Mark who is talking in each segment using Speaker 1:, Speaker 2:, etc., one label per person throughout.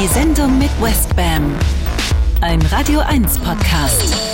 Speaker 1: Die Sendung mit Westbam. Ein Radio 1 Podcast.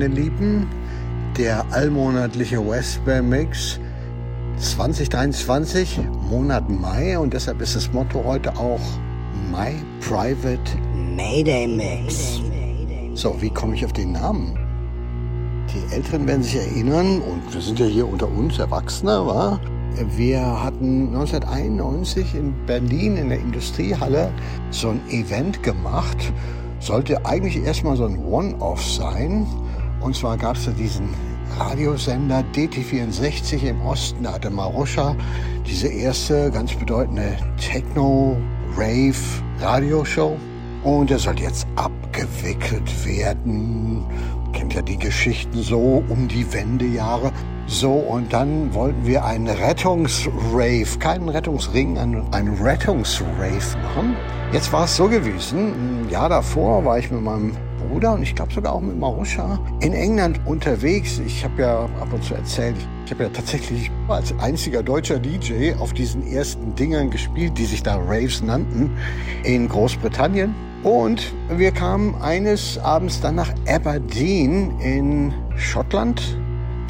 Speaker 2: Meine Lieben, der allmonatliche Westbam Mix 2023, Monat Mai und deshalb ist das Motto heute auch My Private
Speaker 3: Mayday Mix.
Speaker 2: So, wie komme ich auf den Namen? Die Älteren werden sich erinnern, und wir sind ja hier unter uns Erwachsene, wa? Wir hatten 1991 in Berlin in der Industriehalle so ein Event gemacht. Sollte eigentlich erstmal so ein One-Off sein. Und zwar gab es da diesen Radiosender DT64 im Osten. Da hatte Maruscha diese erste ganz bedeutende Techno-Rave-Radioshow. Und der soll jetzt abgewickelt werden. Kennt ja die Geschichten so um die Wendejahre. So, und dann wollten wir einen Rettungsrave, keinen Rettungsring, einen, einen Rettungsrave machen. Jetzt war es so gewesen, ein Jahr davor war ich mit meinem Bruder und ich glaube sogar auch mit Maruscha in England unterwegs. Ich habe ja ab und zu erzählt, ich habe ja tatsächlich als einziger deutscher DJ auf diesen ersten Dingern gespielt, die sich da Raves nannten, in Großbritannien. Und wir kamen eines Abends dann nach Aberdeen in Schottland.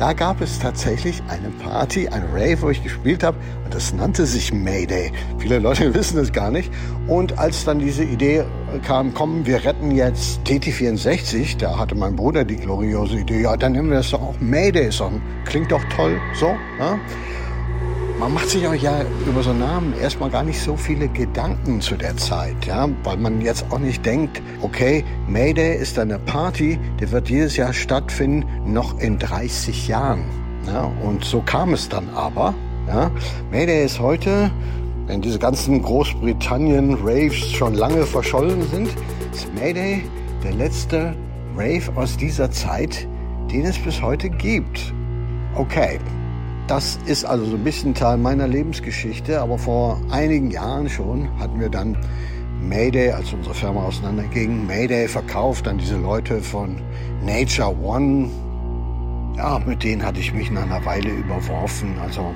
Speaker 2: Da gab es tatsächlich eine Party, ein Rave, wo ich gespielt habe und das nannte sich Mayday. Viele Leute wissen es gar nicht. Und als dann diese Idee kam, komm, wir retten jetzt TT64, da hatte mein Bruder die gloriose Idee, ja, dann nehmen wir das doch auch Mayday-Song. Klingt doch toll, so. Ja? Man macht sich auch ja über so einen Namen erstmal gar nicht so viele Gedanken zu der Zeit, ja, weil man jetzt auch nicht denkt, okay, Mayday ist eine Party, die wird jedes Jahr stattfinden, noch in 30 Jahren. Ja, und so kam es dann aber. Ja. Mayday ist heute, wenn diese ganzen Großbritannien-Raves schon lange verschollen sind, ist Mayday der letzte Rave aus dieser Zeit, den es bis heute gibt. Okay, das ist also so ein bisschen Teil meiner Lebensgeschichte, aber vor einigen Jahren schon hatten wir dann Mayday, als unsere Firma auseinanderging, Mayday verkauft an diese Leute von Nature One. Ja, mit denen hatte ich mich nach einer Weile überworfen, also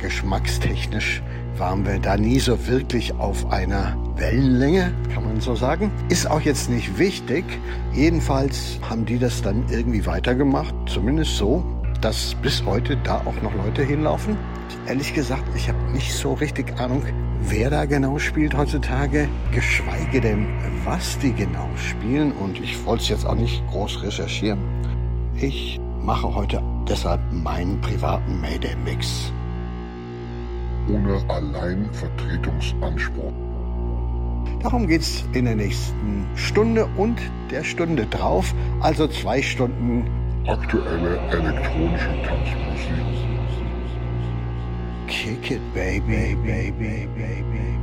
Speaker 2: geschmackstechnisch waren wir da nie so wirklich auf einer Wellenlänge, kann man so sagen. Ist auch jetzt nicht wichtig. Jedenfalls haben die das dann irgendwie weitergemacht, zumindest so, dass bis heute da auch noch Leute hinlaufen. Ehrlich gesagt, ich habe nicht so richtig Ahnung, wer da genau spielt heutzutage, geschweige denn, was die genau spielen. Und ich wollte es jetzt auch nicht groß recherchieren. Ich mache heute deshalb meinen privaten Mayday-Mix.
Speaker 4: Ohne Alleinvertretungsanspruch.
Speaker 2: Darum geht's in der nächsten Stunde und der Stunde drauf, also zwei Stunden
Speaker 4: Aktuelle elektronische Tanzmusik.
Speaker 2: Kick it, baby, baby, baby,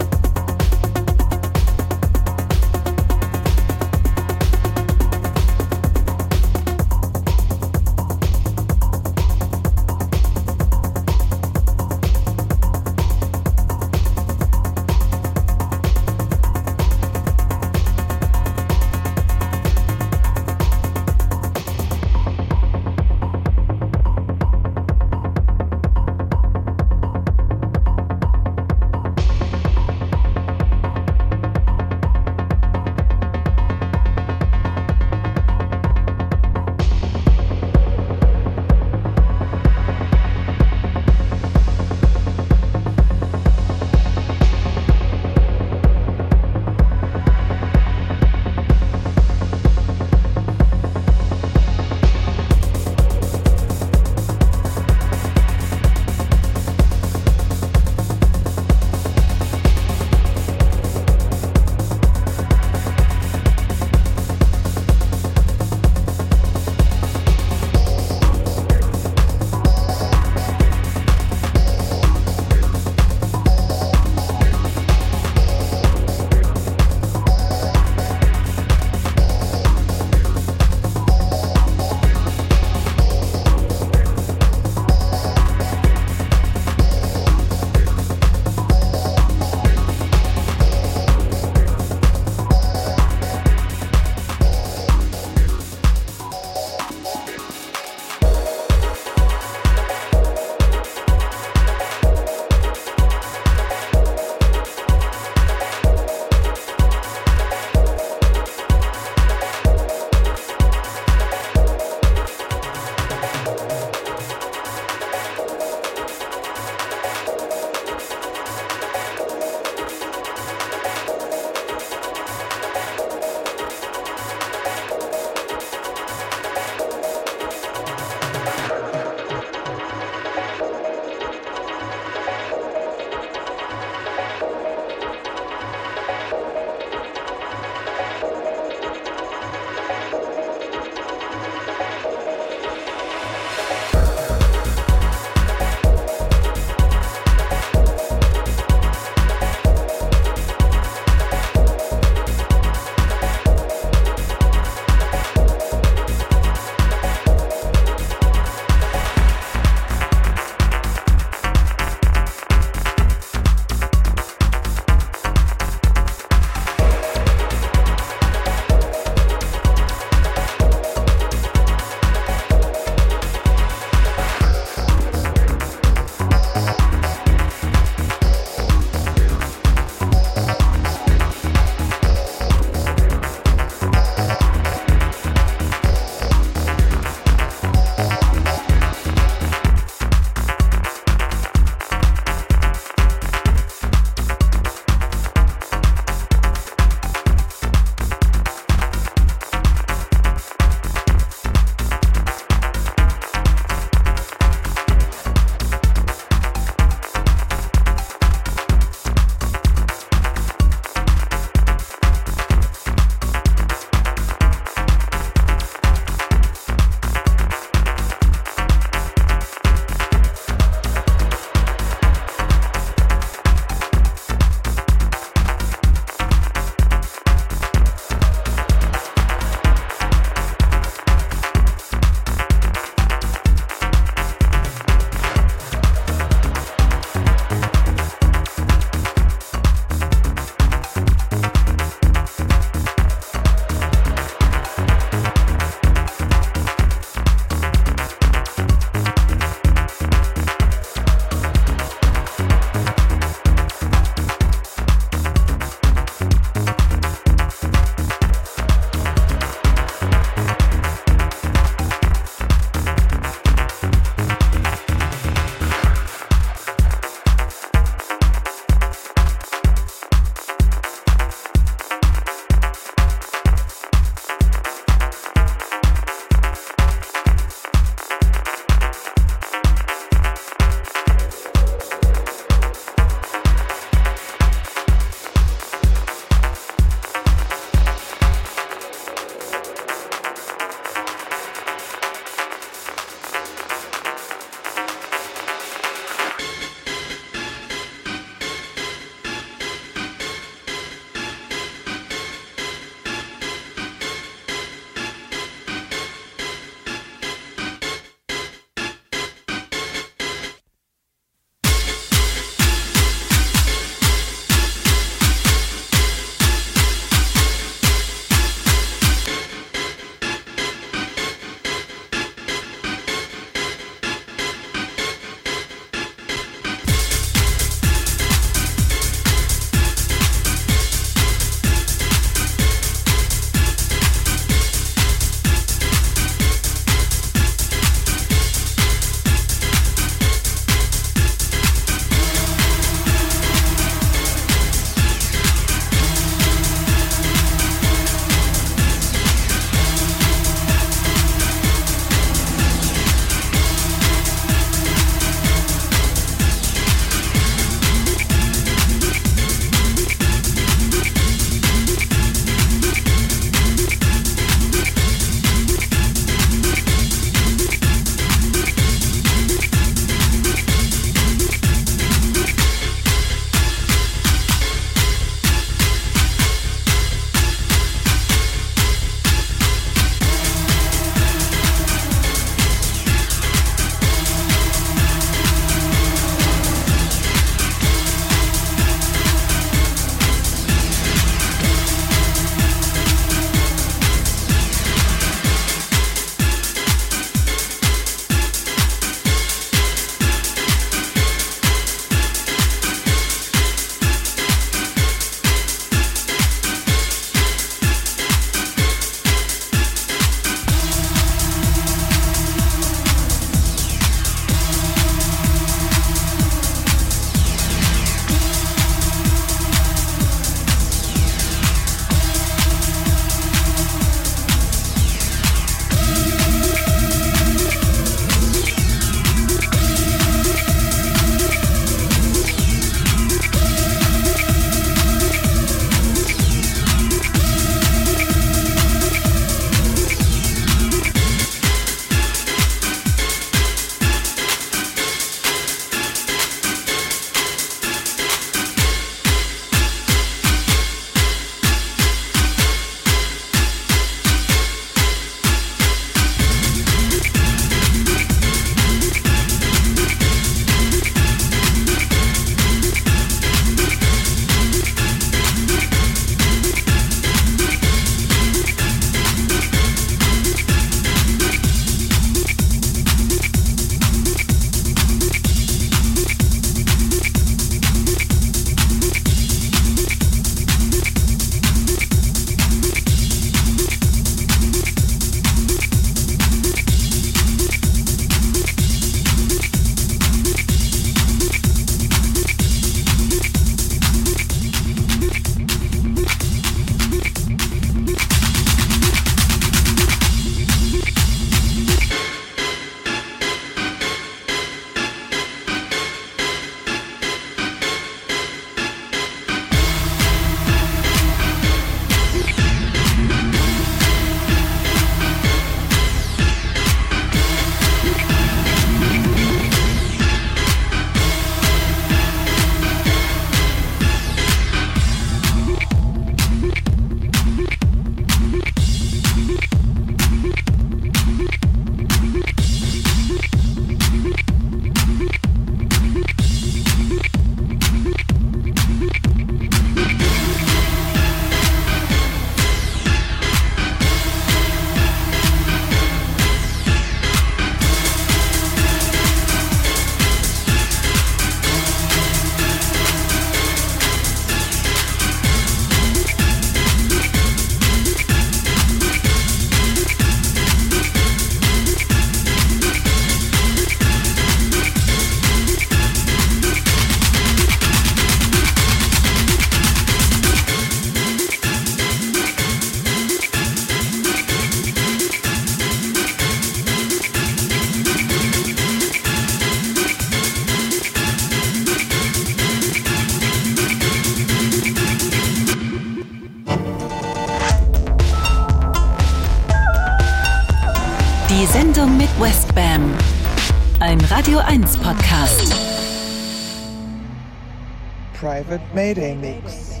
Speaker 5: Mayday
Speaker 6: Mix.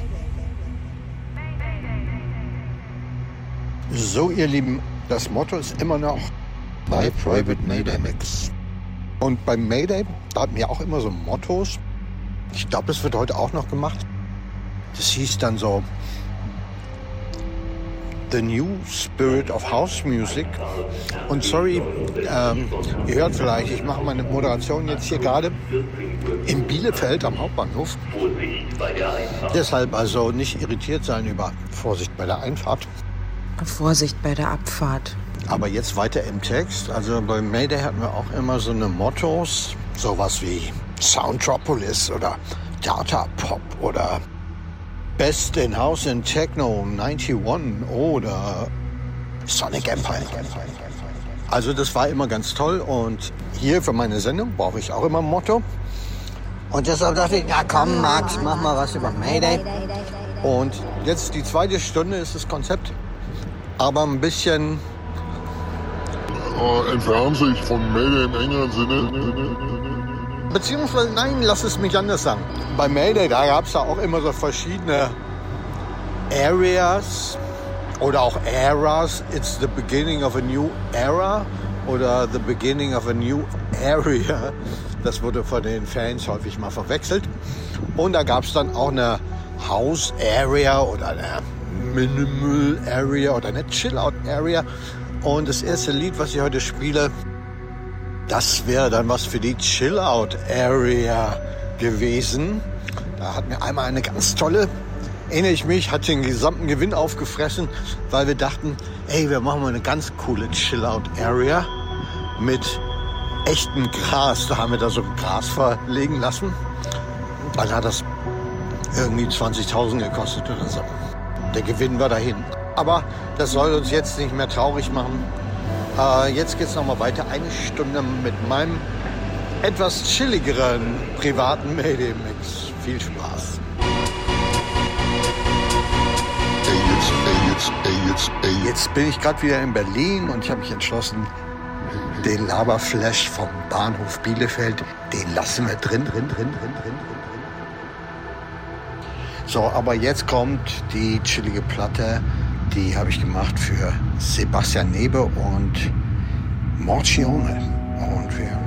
Speaker 2: So, ihr Lieben, das Motto ist immer noch My Private Mayday Mix. Und beim Mayday, da hatten wir auch immer so Mottos. Ich glaube, das wird heute auch noch gemacht. Das hieß dann so The New Spirit of House Music. Und sorry, ähm, ihr hört vielleicht, ich mache meine Moderation jetzt hier gerade in Bielefeld am Hauptbahnhof. Deshalb also nicht irritiert sein über Vorsicht bei der Einfahrt.
Speaker 7: Vorsicht bei der Abfahrt.
Speaker 2: Aber jetzt weiter im Text. Also bei Mayday hatten wir auch immer so eine Mottos, sowas wie Soundtropolis oder Data Pop oder Best in House and Techno 91 oder Sonic Empire. Also das war immer ganz toll und hier für meine Sendung brauche ich auch immer ein Motto. Und deshalb dachte ich, ja komm Max, mach mal was über Mayday. Und jetzt die zweite Stunde ist das Konzept, aber ein bisschen
Speaker 4: Äh, entfernen sich von Mayday im engeren Sinne.
Speaker 2: Beziehungsweise, nein, lass es mich anders sagen. Bei Mayday, da gab es ja auch immer so verschiedene Areas oder auch Eras. It's the beginning of a new era oder the beginning of a new area. Das wurde von den Fans häufig mal verwechselt. Und da gab es dann auch eine House Area oder eine Minimal Area oder eine Chill-Out Area. Und das erste Lied, was ich heute spiele, das wäre dann was für die Chill-Out Area gewesen. Da hat mir einmal eine ganz tolle, erinnere ich mich, hat den gesamten Gewinn aufgefressen, weil wir dachten, ey, wir machen mal eine ganz coole Chill-Out Area mit echtem Gras. Da haben wir da so Gras verlegen lassen. Dann hat das irgendwie 20.000 gekostet oder so. Der Gewinn war dahin. Aber das soll uns jetzt nicht mehr traurig machen. Äh, jetzt geht's noch mal weiter. Eine Stunde mit meinem etwas chilligeren privaten Mayday-Mix. Viel Spaß.
Speaker 4: Jetzt,
Speaker 2: bin ich gerade wieder in Berlin und ich habe mich entschlossen, den Laberflash vom Bahnhof Bielefeld, den lassen wir drin, drin, drin, drin, drin, drin. So, aber jetzt kommt die chillige Platte, die habe ich gemacht für Sebastian Nebe und Morcione. Und wir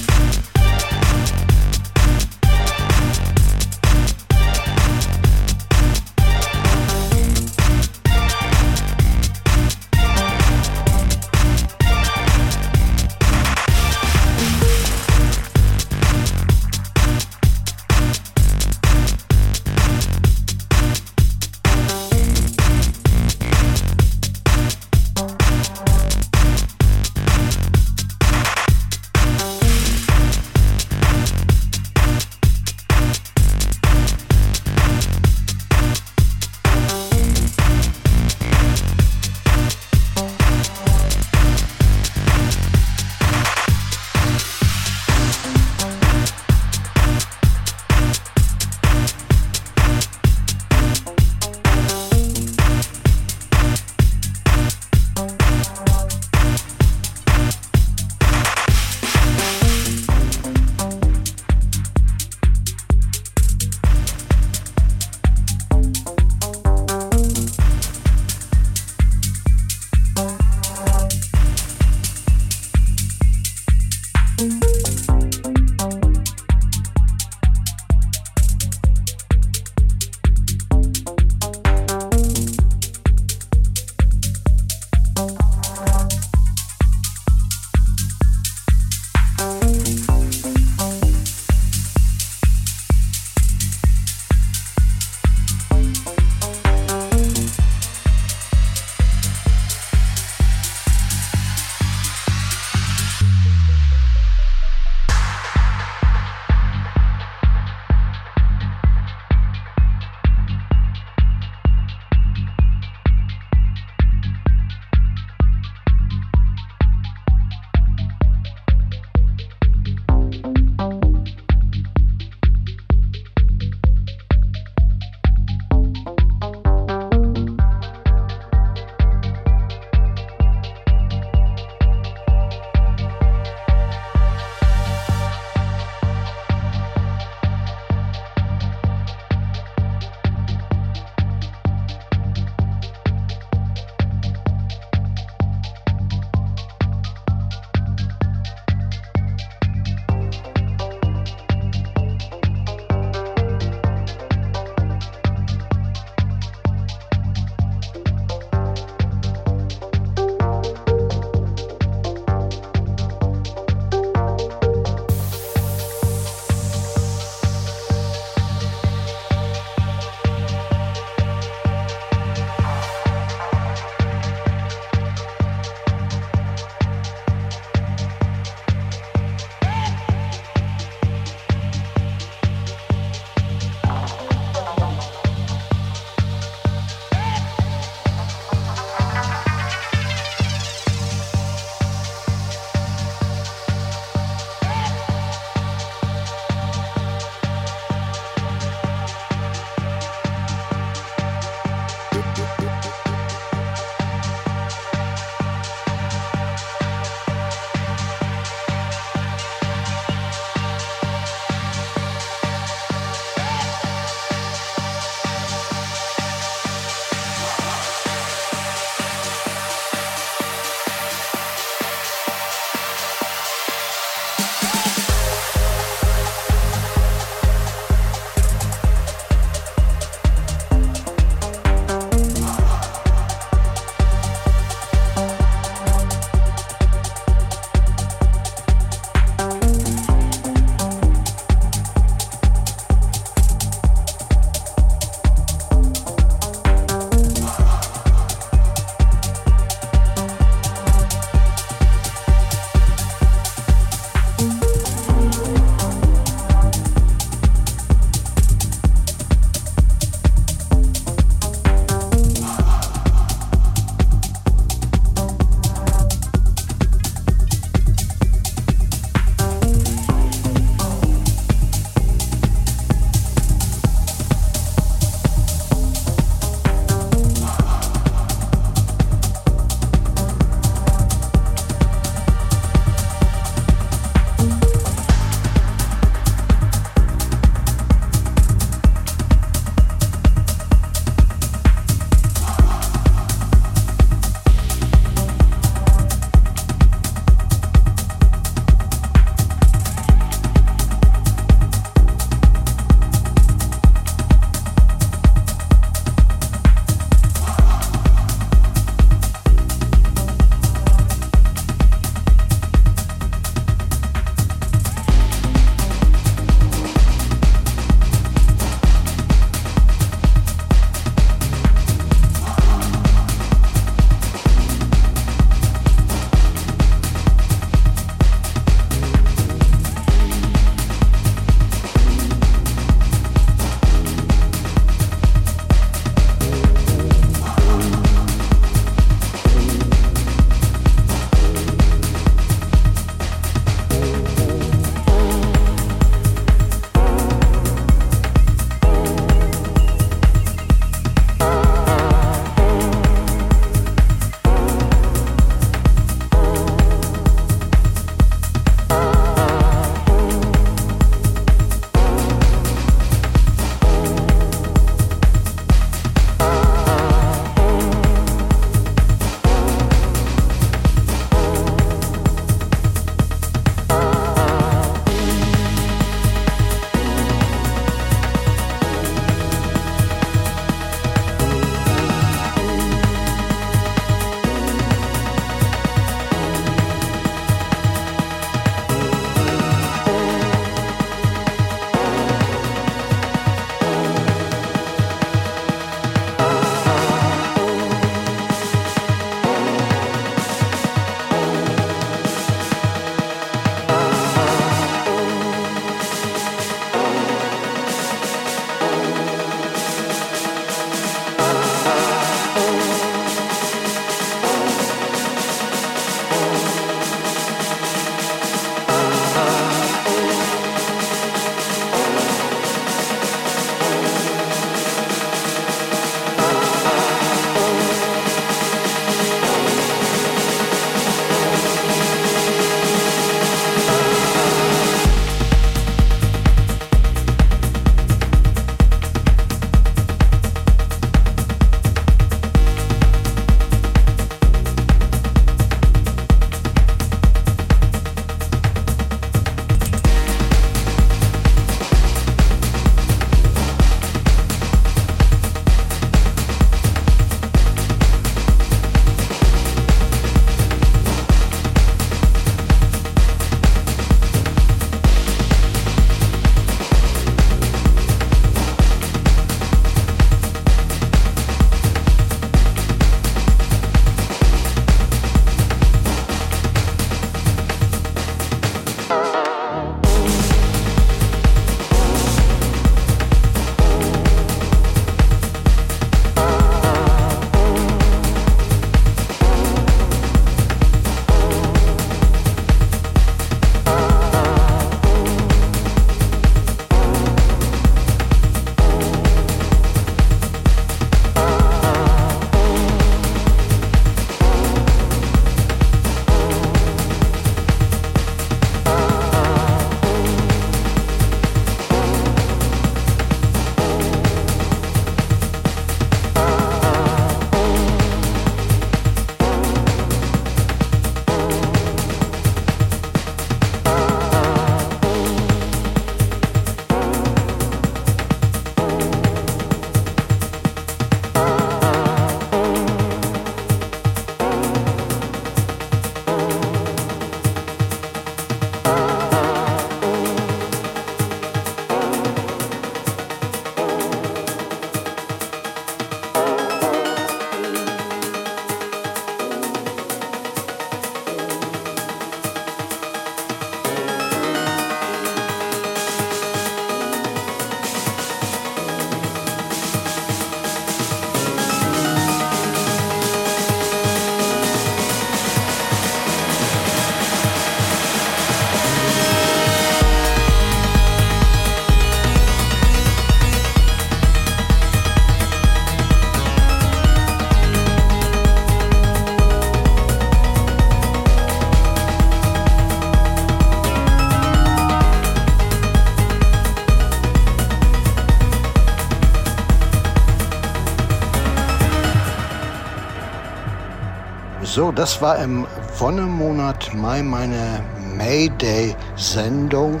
Speaker 2: das war im Wonnemonat Mai meine Mayday-Sendung.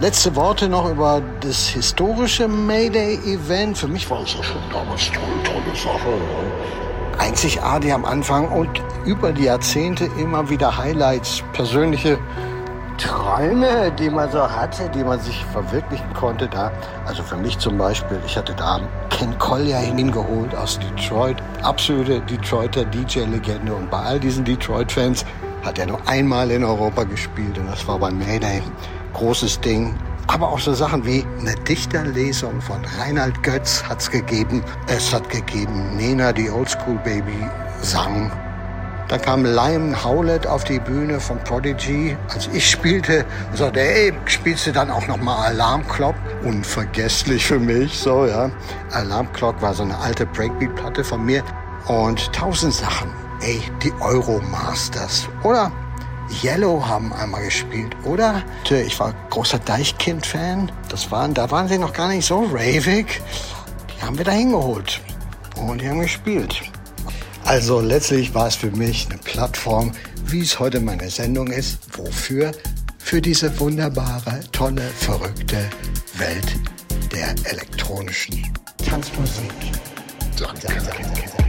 Speaker 2: Letzte Worte noch über das historische Mayday-Event. Für mich war es ja schon damals tolle, tolle Sache. Einzigartig am Anfang und über die Jahrzehnte immer wieder Highlights, persönliche Träume, die man so hatte, die man sich verwirklichen konnte. Da, also für mich zum Beispiel, ich hatte da Ken Collier hingeholt aus Detroit, absolute Detroiter DJ-Legende und bei all diesen Detroit-Fans hat er nur einmal in Europa gespielt und das war bei Mayday. Großes Ding. Aber auch so Sachen wie eine Dichterlesung von Reinhard Götz hat's gegeben. Es hat gegeben Nena, die Oldschool Baby, sang. Dann kam Liam Howlett auf die Bühne von Prodigy, als ich spielte sagte, ey, spielst du dann auch nochmal Alarm Clock? Unvergesslich für mich, so, ja. Alarm Clock war so eine alte Breakbeat-Platte von mir und tausend Sachen. Ey, die Euromasters. Oder Yellow haben einmal gespielt, oder? Ich war großer Deichkind-Fan. Das waren, da waren sie noch gar nicht so ravig. Die haben wir da hingeholt. Und die haben gespielt. Also letztlich war es für mich eine Plattform, wie es heute meine Sendung ist. Wofür? Für diese wunderbare, tolle, verrückte Welt der elektronischen Tanzmusik. Danke. Danke.
Speaker 1: Die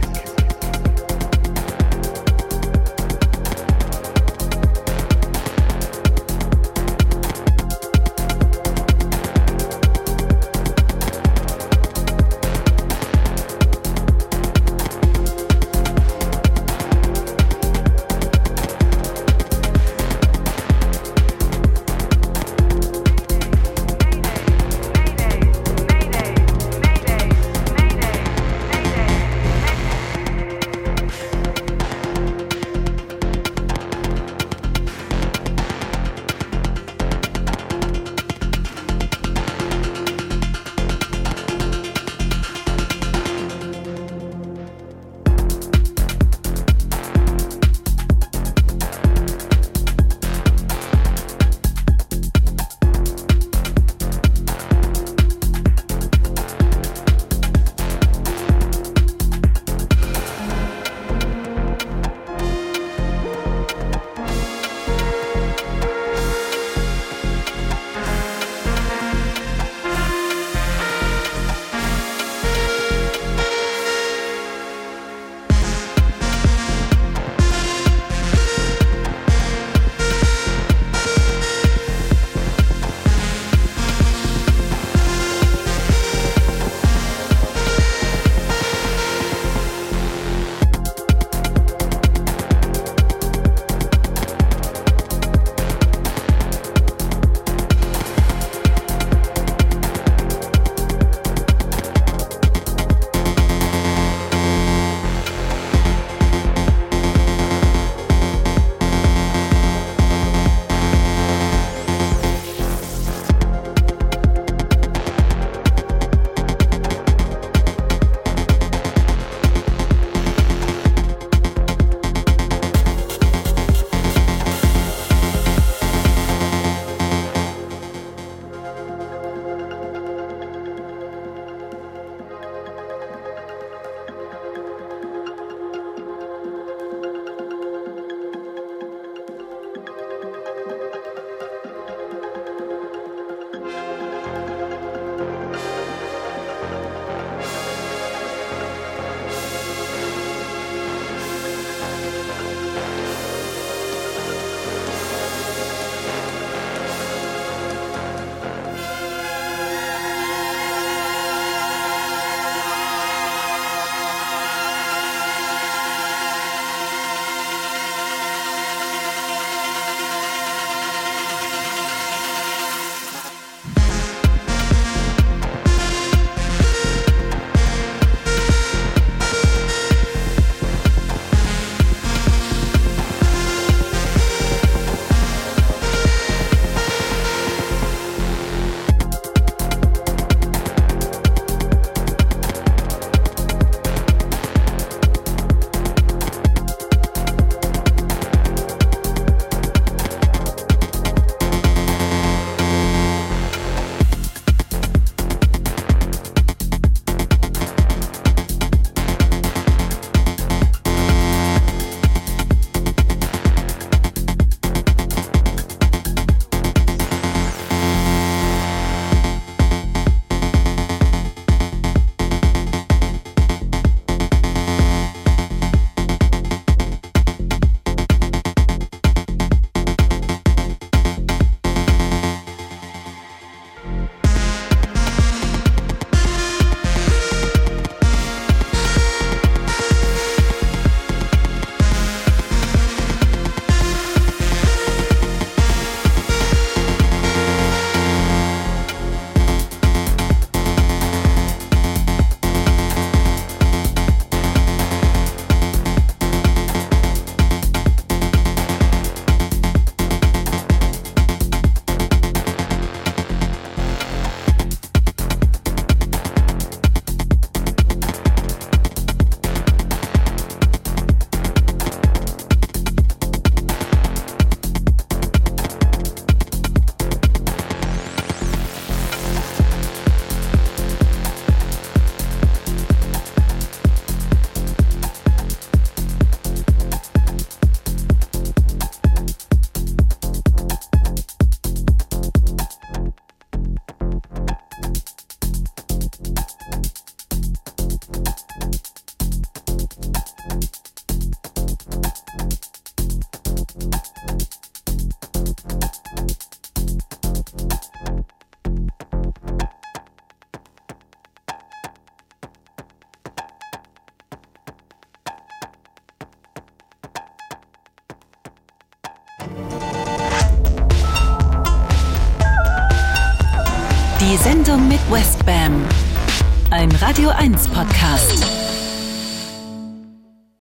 Speaker 1: Ein Radio 1 Podcast.